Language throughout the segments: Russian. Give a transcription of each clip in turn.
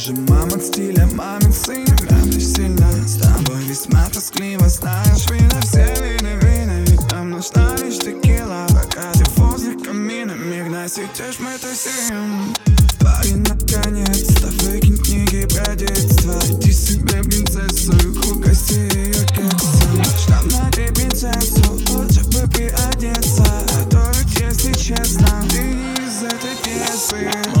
Же мама стиля, мамин сын Мямлишь сильно, с тобой весьма тоскливо Знаешь, вина все вины, вины Ведь нам нужна лишь текила Пока ты возле камина Мирно сидишь, мы тусим? Парень, наконец-то выкинь книги про детство. Иди себе принцессу и угости ее кексом Штамп на ты принцессу, лучше бы приодеться. А то ведь, если честно, ты не из этой пьесы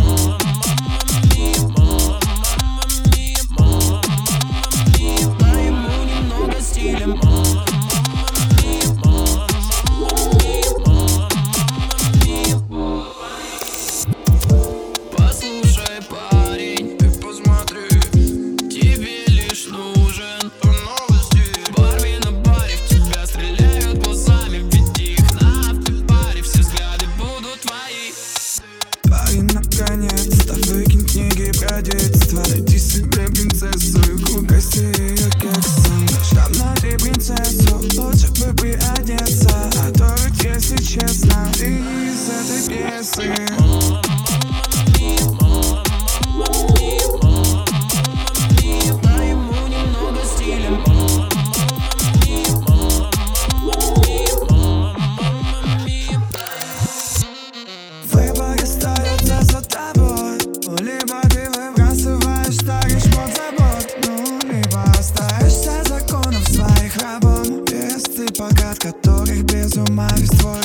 И наконец-то выкинь книги про детство Найди себе принцессу и угости ее кексом Чтоб найти принцессу, лучше бы приодеться А то ведь, если честно, ты из этой пьесы. от которых без ума весь твой